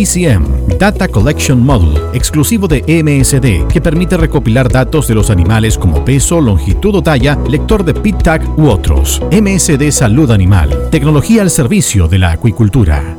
DCM, Data Collection Module, exclusivo de MSD, que permite recopilar datos de los animales como peso, longitud o talla, lector de PIT-TAG u otros. MSD Salud Animal, tecnología al servicio de la acuicultura.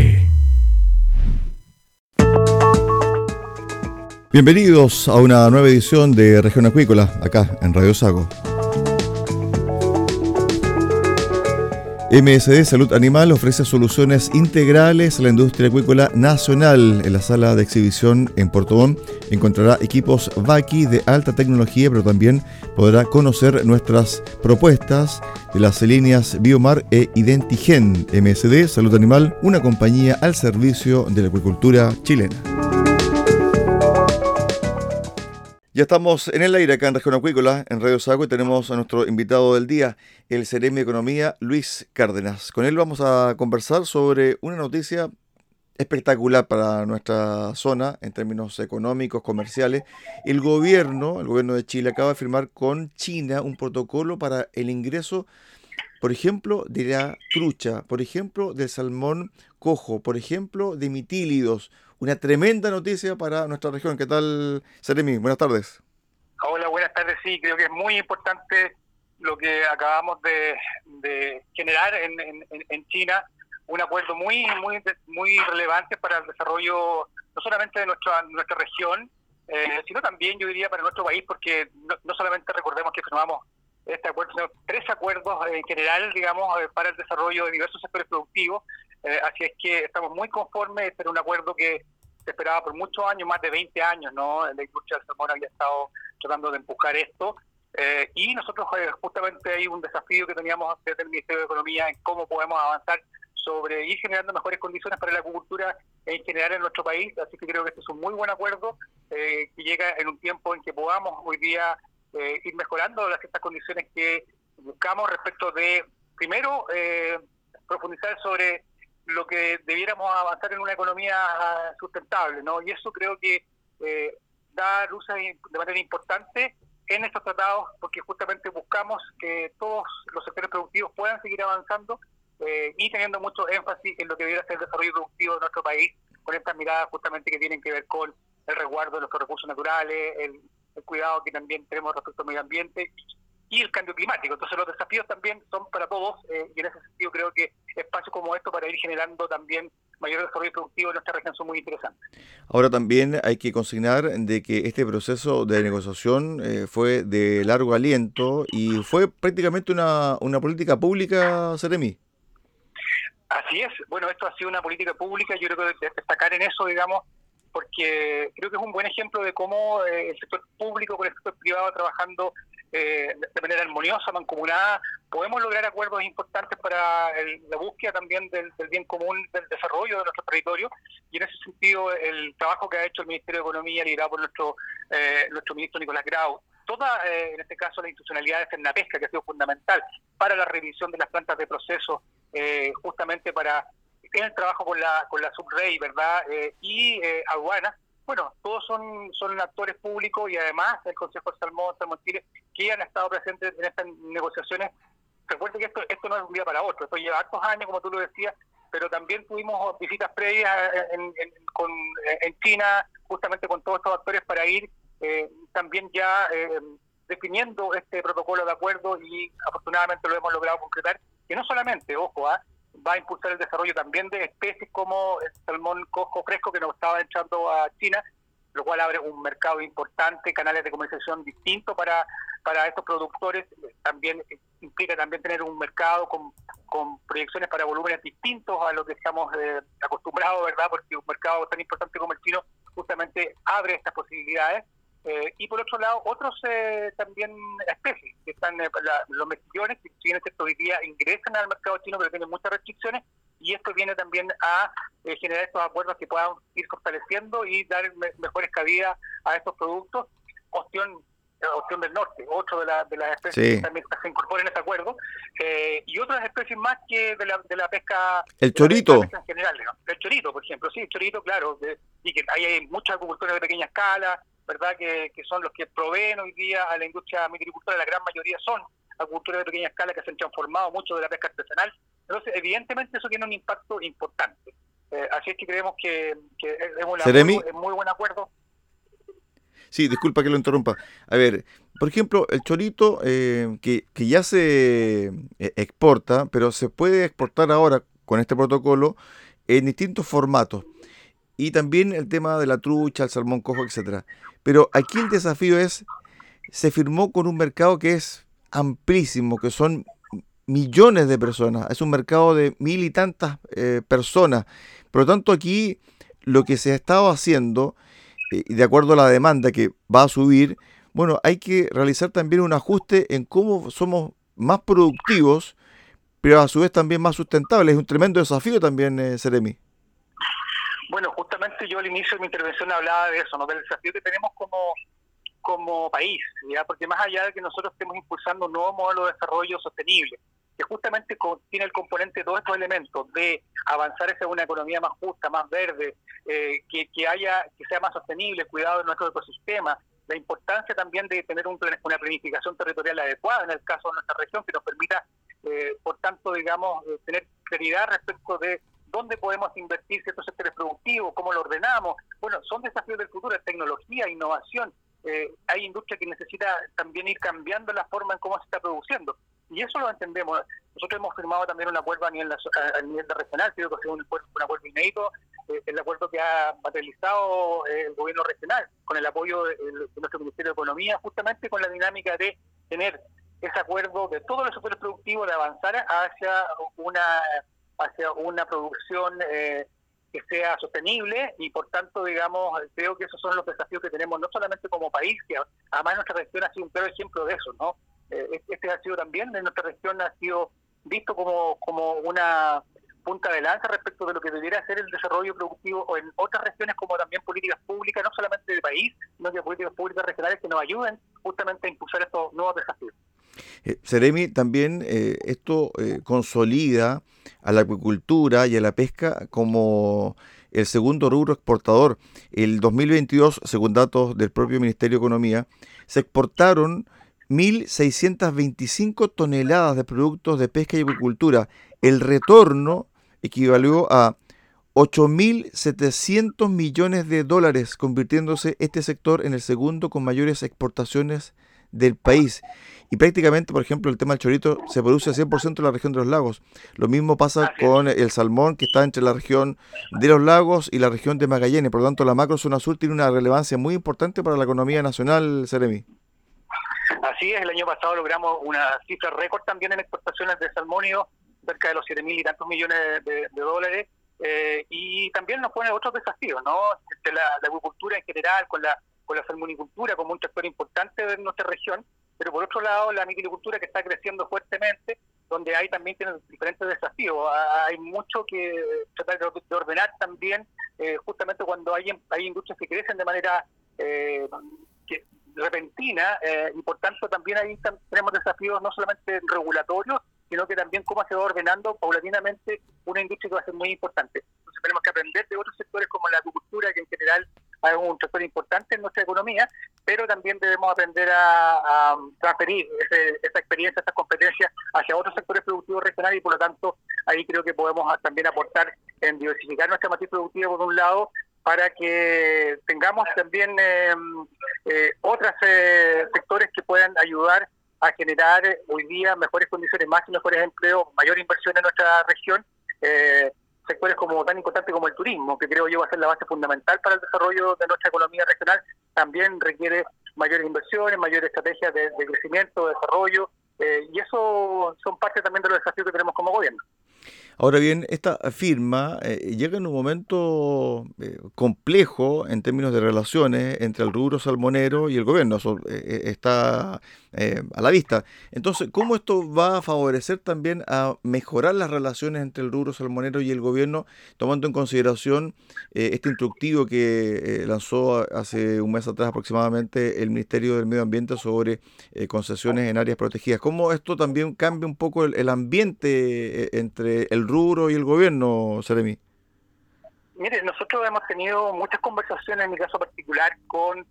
Bienvenidos a una nueva edición de Región Acuícola, acá en Radio Sago. MSD Salud Animal ofrece soluciones integrales a la industria acuícola nacional. En la sala de exhibición en Puerto Montt encontrará equipos Vaki de alta tecnología, pero también podrá conocer nuestras propuestas de las líneas Biomar e Identigen. MSD Salud Animal, una compañía al servicio de la acuicultura chilena. Ya estamos en el aire acá en Región Acuícola, en Radio Sago, y tenemos a nuestro invitado del día, el Ceremi de Economía, Luis Cárdenas. Con él vamos a conversar sobre una noticia espectacular para nuestra zona en términos económicos, comerciales. El gobierno, el gobierno de Chile, acaba de firmar con China un protocolo para el ingreso, por ejemplo, de la trucha, por ejemplo, del salmón cojo, por ejemplo, de mitílidos una tremenda noticia para nuestra región. ¿Qué tal, Seremi? Buenas tardes. Hola, buenas tardes. Sí, creo que es muy importante lo que acabamos de, generar en, China, un acuerdo muy muy muy relevante para el desarrollo no solamente de nuestra nuestra región, eh, sino también yo diría para nuestro país, porque no, solamente recordemos que firmamos este acuerdo, sino tres acuerdos en general, digamos, eh, para el desarrollo de diversos sectores productivos así es que estamos muy conformes, este era un acuerdo que se esperaba por muchos años, más de 20 años, ¿no? La industria del salmón había estado tratando de empujar esto. Eh, y nosotros eh, justamente hay un desafío que teníamos desde el Ministerio de Economía en cómo podemos avanzar sobre ir generando mejores condiciones para la agricultura en general en nuestro país. Así que creo que este es un muy buen acuerdo eh, que llega en un tiempo en que podamos hoy día ir mejorando las estas condiciones que buscamos respecto de, primero, profundizar sobre lo que debiéramos avanzar en una economía sustentable, ¿no? Y eso creo que eh, da luces de manera importante en estos tratados porque justamente buscamos que todos los sectores productivos puedan seguir avanzando eh, y teniendo mucho énfasis en lo que debiera ser el desarrollo productivo de nuestro país con estas miradas justamente que tienen que ver con el resguardo de nuestros recursos naturales, el, el cuidado que también tenemos respecto al medio ambiente y el cambio climático. Entonces los desafíos también son para todos eh, y en ese sentido creo que espacios como esto para ir generando también mayor desarrollo productivo en nuestra región son muy interesantes. Ahora también hay que consignar de que este proceso de negociación eh, fue de largo aliento y fue prácticamente una, una política pública, Seremi. Así es, bueno, esto ha sido una política pública, yo creo que destacar en eso, digamos, porque creo que es un buen ejemplo de cómo eh, el sector público con el sector privado trabajando eh, de manera armoniosa, mancomunada, podemos lograr acuerdos importantes para la búsqueda también del, bien común del desarrollo de nuestro territorio. Y en ese sentido el trabajo que ha hecho el Ministerio de Economía liderado por nuestro eh, nuestro ministro Nicolás Grau toda, en este caso, la institucionalidad de Pesca, que ha sido fundamental para la revisión de las plantas de proceso, justamente para el trabajo con la, con la Subrey, ¿verdad? Eh, y eh, aduanas, bueno, todos son, son actores públicos y además el Consejo de Salmón, Salmón Chile, que han estado presentes en estas negociaciones. Recuerden que esto, esto no es un día para otro, esto lleva hartos años, como tú lo decías, pero también tuvimos visitas previas en, en, con, en China, justamente con todos estos actores, para ir eh, también ya eh, definiendo este protocolo de acuerdo y afortunadamente lo hemos logrado concretar, que no solamente, ojo, ¿ah? va a impulsar el desarrollo también de especies como el salmón cojo fresco que nos estaba echando a China, lo cual abre un mercado importante, canales de comercialización distintos para, para estos productores. También implica también tener un mercado con, con proyecciones para volúmenes distintos a lo que estamos eh, acostumbrados, ¿verdad? Porque un mercado tan importante como el chino justamente abre estas posibilidades. Eh, y por otro lado, otros eh, también especies, que están eh, los mejillones, que si bien hoy día ingresan al mercado chino, pero tienen muchas restricciones, y esto viene también a generar estos acuerdos que puedan ir fortaleciendo y dar mejores cabidas a estos productos. Opción opción del norte, otro de, la, de las especies que también se incorporan en este acuerdo, y otras especies más que de la, de la pesca. El chorito. en general, El chorito, por ejemplo, sí, el chorito, claro, y que hay muchos agricultores de pequeña escala, ¿verdad? Que, son los que proveen hoy día a la industria agricultura, la gran mayoría son agricultores de pequeña escala que se han transformado mucho de la pesca artesanal. Entonces, evidentemente eso tiene un impacto importante. Eh, así es que creemos que, es, un muy, buen acuerdo. Sí, disculpa que lo interrumpa. A ver, por ejemplo, el chorito eh, que, que ya se eh, exporta, pero se puede exportar ahora con este protocolo en distintos formatos. Y también el tema de la trucha, el salmón cojo, etcétera. Pero aquí el desafío es, se firmó con un mercado que es amplísimo, que son millones de personas, es un mercado de mil y tantas eh, personas. Por lo tanto, aquí lo que se ha estado haciendo, eh, de acuerdo a la demanda que va a subir, bueno, hay que realizar también un ajuste en cómo somos más productivos, pero a su vez también más sustentables. Es un tremendo desafío también, eh, Seremi. Bueno, justamente yo al inicio de mi intervención hablaba de eso, ¿no? del desafío que tenemos como, como país, ¿ya? porque más allá de que nosotros estemos impulsando un nuevo modelo de desarrollo sostenible, que justamente tiene el componente de todos estos elementos de avanzar hacia una economía más justa, más verde, eh, que, que haya que sea más sostenible, cuidado de nuestro ecosistema, la importancia también de tener un, una planificación territorial adecuada en el caso de nuestra región que nos permita, eh, por tanto, digamos, eh, tener claridad respecto de dónde podemos invertir ciertos sectores productivos, cómo lo ordenamos. Bueno, son desafíos del futuro, tecnología, innovación. Eh, hay industria que necesita también ir cambiando la forma en cómo se está produciendo. Y eso lo entendemos. Nosotros hemos firmado también un acuerdo a nivel, a nivel regional, creo que ha sido un acuerdo, un inédito, eh, el acuerdo que ha materializado eh, el gobierno regional, con el apoyo de, nuestro Ministerio de Economía, justamente con la dinámica de tener ese acuerdo de todos los sectores productivos, de avanzar hacia una hacia una producción eh, que sea sostenible y por tanto, digamos, creo que esos son los desafíos que tenemos no solamente como país, que además nuestra región ha sido un claro ejemplo de eso, ¿no? Eh, este ha sido también, en nuestra región ha sido visto como, como una punta de lanza respecto de lo que debiera ser el desarrollo productivo en otras regiones como también políticas públicas, no solamente del país, sino que políticas públicas regionales que nos ayuden justamente a impulsar estos nuevos desafíos. Eh, Seremi, también eh, esto eh, consolida a la acuicultura y a la pesca como el segundo rubro exportador. El 2022, según datos del propio Ministerio de Economía, se exportaron 1.625 toneladas de productos de pesca y acuicultura. El retorno equivalió a 8.700 millones de dólares, convirtiéndose este sector en el segundo con mayores exportaciones del país. Y prácticamente, por ejemplo, el tema del chorito se produce al 100% en la región de los lagos. Lo mismo pasa con el salmón, que está entre la región de los lagos y la región de Magallanes. Por lo tanto, la macro zona sur tiene una relevancia muy importante para la economía nacional, Seremi. Así es, el año pasado logramos una cifra récord también en exportaciones de salmónido, cerca de los 7 mil y tantos millones de, dólares. Eh, y también nos pone otros desafíos, ¿no? Este, la, la agricultura en general, con la, con la salmonicultura como un sector importante de nuestra región, pero por otro lado la microcultura que está creciendo fuertemente, donde hay también diferentes desafíos. Hay mucho que tratar de ordenar también, eh, justamente cuando hay, hay industrias que crecen de manera eh, repentina, eh, y por tanto también ahí tenemos desafíos no solamente regulatorios, sino que también cómo se va ordenando paulatinamente una industria que va a ser muy importante. Entonces tenemos que aprender de otros sectores como la agricultura, que en general un sector importante en nuestra economía, pero también debemos aprender a, transferir esa experiencia, esas competencias hacia otros sectores productivos regionales y por lo tanto ahí creo que podemos también aportar en diversificar nuestra matriz productiva por un lado para que tengamos también eh, eh, otros eh, sectores que puedan ayudar a generar hoy día mejores condiciones, más y mejores empleos, mayor inversión en nuestra región. Eh, sectores como tan importantes como el turismo, que creo yo va a ser la base fundamental para el desarrollo de nuestra economía regional, también requiere mayores inversiones, mayores estrategias de, crecimiento, de desarrollo, eh, y eso son parte también de los desafíos que tenemos como gobierno. Ahora bien, esta firma eh, llega en un momento eh, complejo en términos de relaciones entre el rubro salmonero y el gobierno. Eso eh, está a la vista. Entonces, ¿cómo esto va a favorecer también a mejorar las relaciones entre el rubro salmonero y el gobierno, tomando en consideración este instructivo que lanzó hace un mes atrás aproximadamente el Ministerio del Medio Ambiente sobre concesiones en áreas protegidas? ¿Cómo esto también cambia un poco el, el ambiente entre el rubro y el gobierno, Seremi? Mire, nosotros hemos tenido muchas conversaciones, en mi caso particular, con,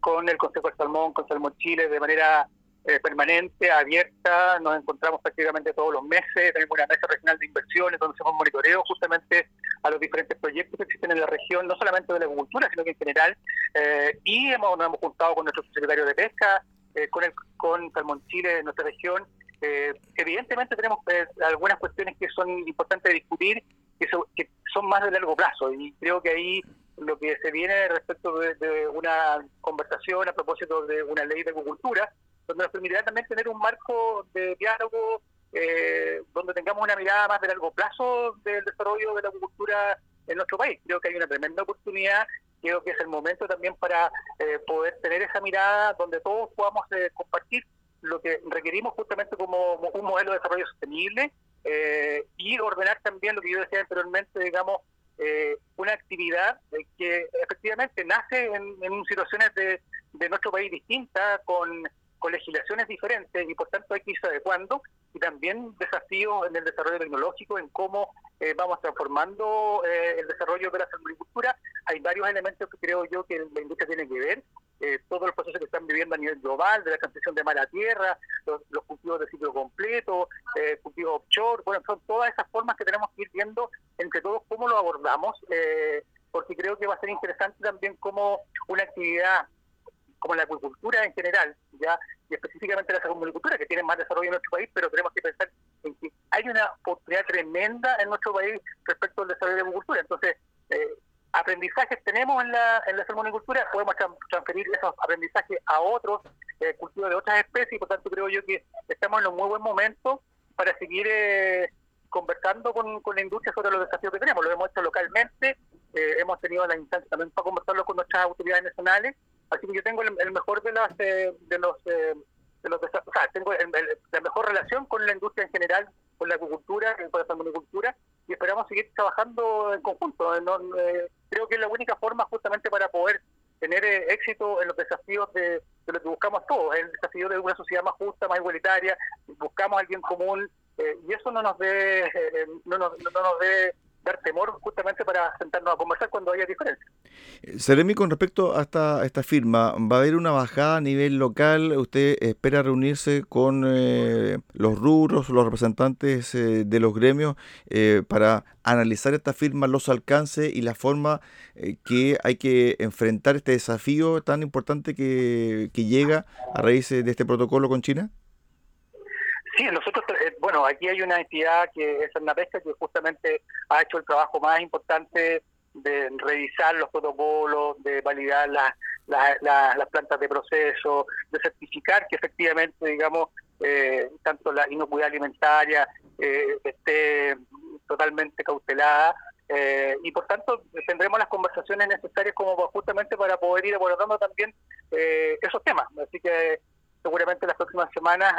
con, el Consejo de Salmón, con Salmón Chile, de manera eh, permanente, abierta. Nos encontramos prácticamente todos los meses. Tenemos una mesa regional de inversiones donde hacemos monitoreo justamente a los diferentes proyectos que existen en la región, no solamente de la agricultura, sino que en general. Eh, y hemos, nos hemos juntado con nuestro secretario de Pesca, eh, con, el, con Salmón Chile de nuestra región, eh, evidentemente tenemos eh, algunas cuestiones que son importantes de discutir, que, son más de largo plazo, y creo que ahí lo que se viene respecto de, una conversación a propósito de una ley de agricultura, donde nos permitirá también tener un marco de diálogo eh, donde tengamos una mirada más de largo plazo del desarrollo de la agricultura en nuestro país. Creo que hay una tremenda oportunidad, creo que es el momento también para poder tener esa mirada donde todos podamos compartir lo que requerimos justamente como un modelo de desarrollo sostenible eh, y ordenar también lo que yo decía anteriormente, digamos, eh, una actividad que efectivamente nace en, situaciones de, nuestro país distintas, con, legislaciones diferentes y por tanto hay que irse adecuando y también desafíos en el desarrollo tecnológico, en cómo eh, vamos transformando el desarrollo de la agricultura. Hay varios elementos que creo yo que la industria tiene que ver eh, todos los procesos que están viviendo a nivel global, de la transición de mar a tierra, los, cultivos de ciclo completo, eh, cultivos offshore, bueno, son todas esas formas que tenemos que ir viendo entre todos cómo lo abordamos, eh, porque creo que va a ser interesante también como una actividad como la acuicultura en general, ya y específicamente la agricultura, que tiene más desarrollo en nuestro país, pero tenemos que pensar en que hay una oportunidad tremenda en nuestro país respecto al desarrollo de la agricultura. Entonces, eh, aprendizajes tenemos en la, en la salmonicultura, podemos transferir esos aprendizajes a otros eh, cultivos de otras especies y por tanto creo yo que estamos en un muy buen momento para seguir eh, conversando con, con la industria sobre los desafíos que tenemos. Lo hemos hecho localmente, eh, hemos tenido la instancia también para conversarlo con nuestras autoridades nacionales. Así que yo tengo el, mejor de, las, de los de los o tengo la mejor relación con la industria en general, con la agricultura, con la salmonicultura, y esperamos seguir trabajando en conjunto. creo que es la única forma justamente para poder tener éxito en los desafíos de, lo que buscamos todos, el desafío de una sociedad más justa, más igualitaria, buscamos alguien común, y eso no nos dé no nos, no nos dé dar temor justamente para sentarnos a conversar cuando haya diferencias. Seremi, con respecto a esta, esta firma, ¿va a haber una bajada a nivel local? ¿Usted espera reunirse con eh, los rubros, los representantes eh, de los gremios eh, para analizar esta firma, los alcances y la forma que hay que enfrentar este desafío tan importante que, que llega a raíz de este protocolo con China? Sí, nosotros, eh, bueno, aquí hay una entidad que es Pesca que justamente ha hecho el trabajo más importante de revisar los protocolos, de validar las, las, plantas de proceso, de certificar que efectivamente, digamos, eh, tanto la inocuidad alimentaria eh, esté totalmente cautelada. y por tanto tendremos las conversaciones necesarias como justamente para poder ir abordando también esos temas. Así que seguramente las próximas semanas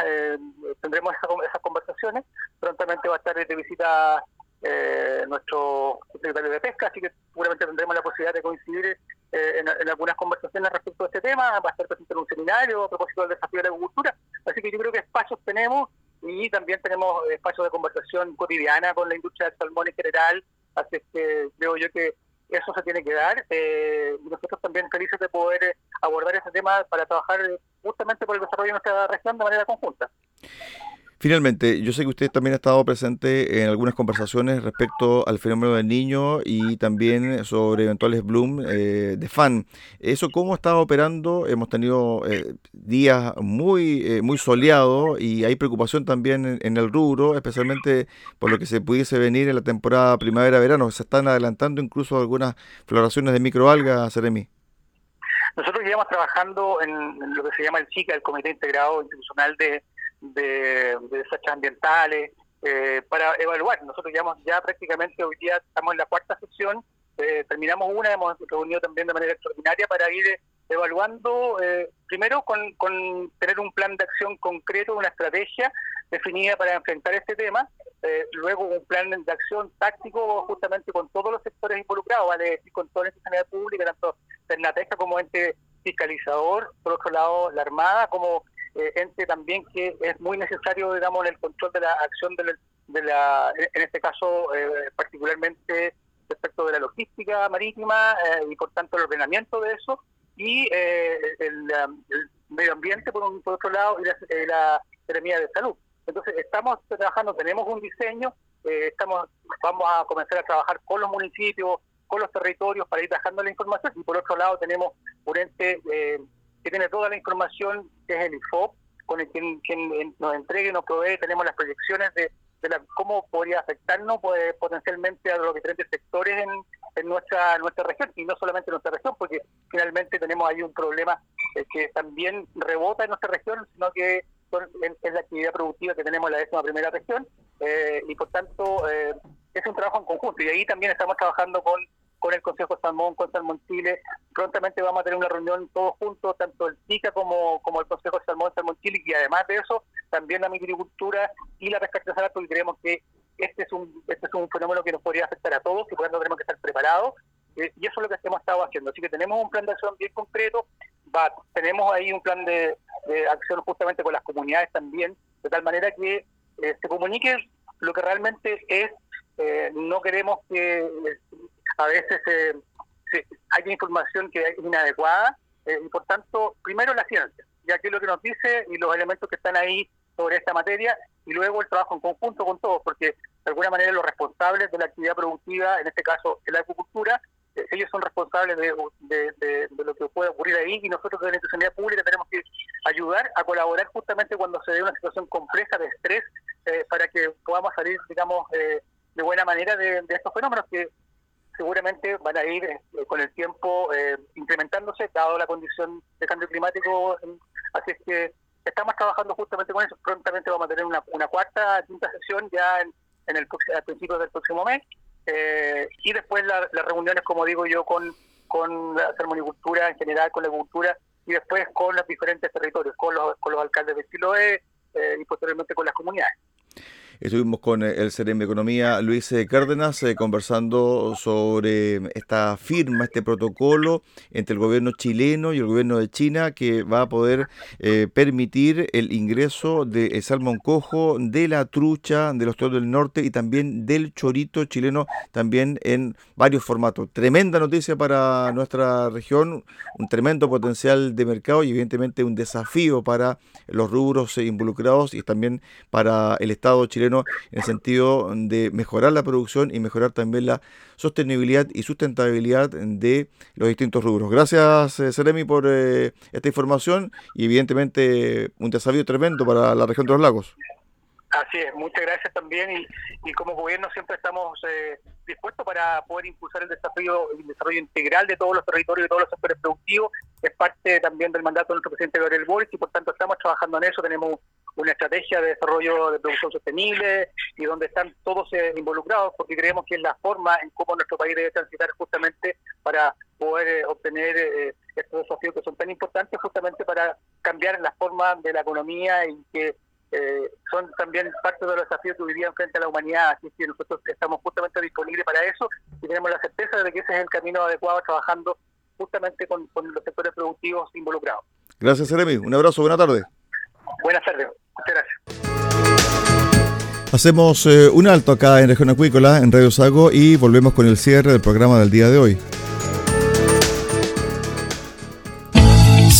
tendremos esas, conversaciones. Prontamente va a estar de visita eh, nuestro secretario de Pesca, así que seguramente tendremos la posibilidad de coincidir eh, en, algunas conversaciones respecto a este tema. Va a estar presente en un seminario a propósito del desafío de la agricultura. Así que yo creo que espacios tenemos y también tenemos espacios de conversación cotidiana con la industria del salmón en general. Así que creo yo que eso se tiene que dar. Eh, nosotros también felices de poder eh, abordar ese tema para trabajar justamente por el desarrollo de nuestra región de manera conjunta. Finalmente, yo sé que usted también ha estado presente en algunas conversaciones respecto al fenómeno del niño y también sobre eventuales bloom eh, de fan. ¿Eso cómo está operando? Hemos tenido eh, días muy, eh, muy soleados y hay preocupación también en, el rubro, especialmente por lo que se pudiese venir en la temporada primavera-verano. Se están adelantando incluso algunas floraciones de microalgas, Seremi. Nosotros llevamos trabajando en, lo que se llama el CICA, el Comité Integrado Institucional de de, desastres ambientales, eh, para evaluar. Nosotros llevamos ya prácticamente hoy día estamos en la cuarta sesión, eh, terminamos una, hemos reunido también de manera extraordinaria para ir evaluando, eh, primero con, con, tener un plan de acción concreto, una estrategia definida para enfrentar este tema, luego un plan de acción táctico justamente con todos los sectores involucrados, vale decir, con toda la institucionalidad pública, tanto Cernateca como ente fiscalizador, por otro lado la Armada, como eh, ente también que es muy necesario, digamos, en el control de la acción de la, en este caso, eh, particularmente respecto de la logística marítima eh, y por tanto el ordenamiento de eso y eh, el, medio ambiente por, un, por otro lado y la, la de salud. Entonces estamos trabajando, tenemos un diseño, estamos vamos a comenzar a trabajar con los municipios, con los territorios para ir bajando la información y por otro lado tenemos un ente que tiene toda la información, que es el IFOP, con el quien, quien nos entregue y nos provee, tenemos las proyecciones de, la, cómo podría afectarnos pues, potencialmente a los diferentes sectores en, en nuestra nuestra región, y no solamente en nuestra región, porque finalmente tenemos ahí un problema eh, que también rebota en nuestra región, sino que es, la actividad productiva que tenemos en la décima primera región, eh, y por tanto eh, es un trabajo en conjunto, y ahí también estamos trabajando con con el Consejo Salmón, con Salmón Chile. Prontamente vamos a tener una reunión todos juntos, tanto el SICA como, como el Consejo Salmón, Salmón Chile, y además de eso, también la agricultura y la pesca artesanal, porque creemos que este es un este es un fenómeno que nos podría afectar a todos y por tanto tenemos que estar preparados. Eh, y eso es lo que hemos estado haciendo. Así que tenemos un plan de acción bien concreto, va, tenemos ahí un plan de, acción justamente con las comunidades también, de tal manera que eh, se comunique lo que realmente es. Eh, no queremos que a veces eh, hay información que es inadecuada eh, y por tanto, primero la ciencia, ya que lo que nos dice y los elementos que están ahí sobre esta materia y luego el trabajo en conjunto con todos, porque de alguna manera los responsables de la actividad productiva, en este caso la agricultura, eh, ellos son responsables de, de, lo que puede ocurrir ahí y nosotros desde la institucionalidad pública tenemos que ayudar a colaborar justamente cuando se dé una situación compleja de estrés para que podamos salir, digamos, de buena manera de, estos fenómenos que seguramente van a ir eh, con el tiempo eh, incrementándose, dado la condición de cambio climático. Así es que estamos trabajando justamente con eso. Prontamente vamos a tener una, cuarta, quinta sesión ya en, en el a del próximo mes. Eh, y después las reuniones, como digo yo, con, la ceremonicultura en general, con la cultura, y después con los diferentes territorios, con los, con los alcaldes de Siloé eh, y posteriormente con las comunidades. Estuvimos con eh, el de Economía, Luis eh, Cárdenas, eh, conversando sobre esta firma, este protocolo entre el gobierno chileno y el gobierno de China que va a poder permitir el ingreso de salmón cojo, de la trucha, de los toros del norte y también del chorito chileno, también en varios formatos. Tremenda noticia para nuestra región, un tremendo potencial de mercado y evidentemente un desafío para los rubros involucrados y también para el Estado chileno en el sentido de mejorar la producción y mejorar también la sostenibilidad y sustentabilidad de los distintos rubros. Gracias, eh, Seremi, por eh, esta información y evidentemente un desafío tremendo para la región de los lagos. Así es, muchas gracias también y, como gobierno siempre estamos eh, dispuestos para poder impulsar el desarrollo, el desarrollo integral de todos los territorios y de todos los sectores productivos. Es parte también del mandato de nuestro presidente Gabriel Boric y por tanto estamos trabajando en eso. Tenemos una estrategia de desarrollo de producción sostenible y donde están todos eh, involucrados porque creemos que es la forma en cómo nuestro país debe transitar justamente para poder eh, obtener estos desafíos que son tan importantes justamente para cambiar la forma de la economía y que eh, son también parte de los desafíos que hoy día enfrenta la humanidad, así que nosotros estamos justamente disponibles para eso y tenemos la certeza de que ese es el camino adecuado trabajando justamente con, los sectores productivos involucrados. Gracias, Jeremy. Un abrazo, buena tarde. Buenas tardes, muchas gracias. Hacemos eh, un alto acá en Región Acuícola, en Radio Sago, y volvemos con el cierre del programa del día de hoy.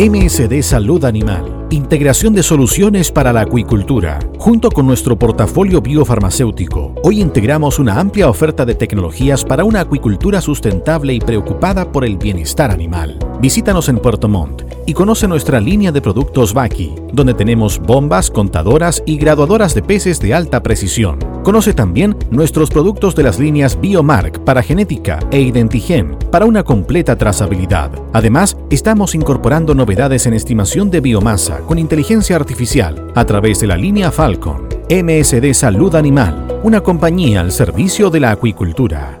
MSD Salud Animal. Integración de soluciones para la acuicultura. Junto con nuestro portafolio biofarmacéutico, hoy integramos una amplia oferta de tecnologías para una acuicultura sustentable y preocupada por el bienestar animal. Visítanos en Puerto Montt y conoce nuestra línea de productos Baki, donde tenemos bombas, contadoras y graduadoras de peces de alta precisión. Conoce también nuestros productos de las líneas Biomark para genética e Identigen para una completa trazabilidad. Además, estamos incorporando novedades en estimación de biomasa con inteligencia artificial a través de la línea Falcon. MSD Salud Animal, una compañía al servicio de la acuicultura.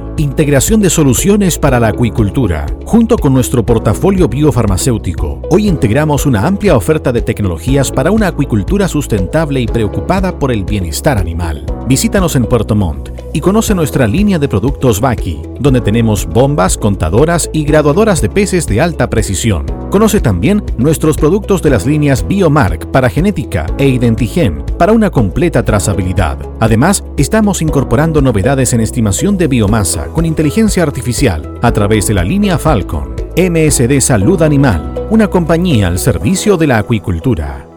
integración de soluciones para la acuicultura. Junto con nuestro portafolio biofarmacéutico, hoy integramos una amplia oferta de tecnologías para una acuicultura sustentable y preocupada por el bienestar animal. Visítanos en Puerto Montt y conoce nuestra línea de productos Baki, donde tenemos bombas, contadoras y graduadoras de peces de alta precisión. Conoce también nuestros productos de las líneas Biomark para genética e Identigen para una completa trazabilidad. Además, estamos incorporando novedades en estimación de biomasa con inteligencia artificial a través de la línea Falcon. MSD Salud Animal, una compañía al servicio de la acuicultura.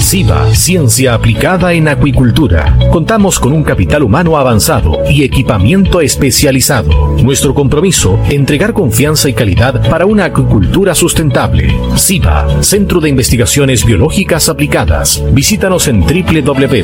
SIVA, Ciencia Aplicada en Acuicultura. Contamos con un capital humano avanzado y equipamiento especializado. Nuestro compromiso, entregar confianza y calidad para una acuicultura sustentable. SIVA, Centro de Investigaciones Biológicas Aplicadas. Visítanos en www.siva.cl.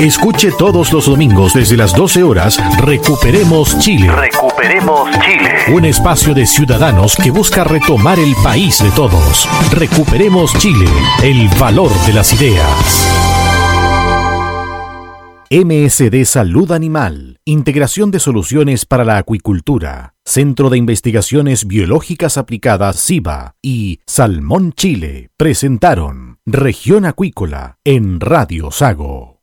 Escuche todos los domingos desde las 12 horas Recuperemos Chile. Recuperemos Chile. Un espacio de ciudadanos que busca retomar el país de todos. Recuperemos Chile, el valor de las ideas. MSD Salud Animal, Integración de Soluciones para la Acuicultura, Centro de Investigaciones Biológicas Aplicadas SIBA y Salmón Chile presentaron Región Acuícola en Radio Sago.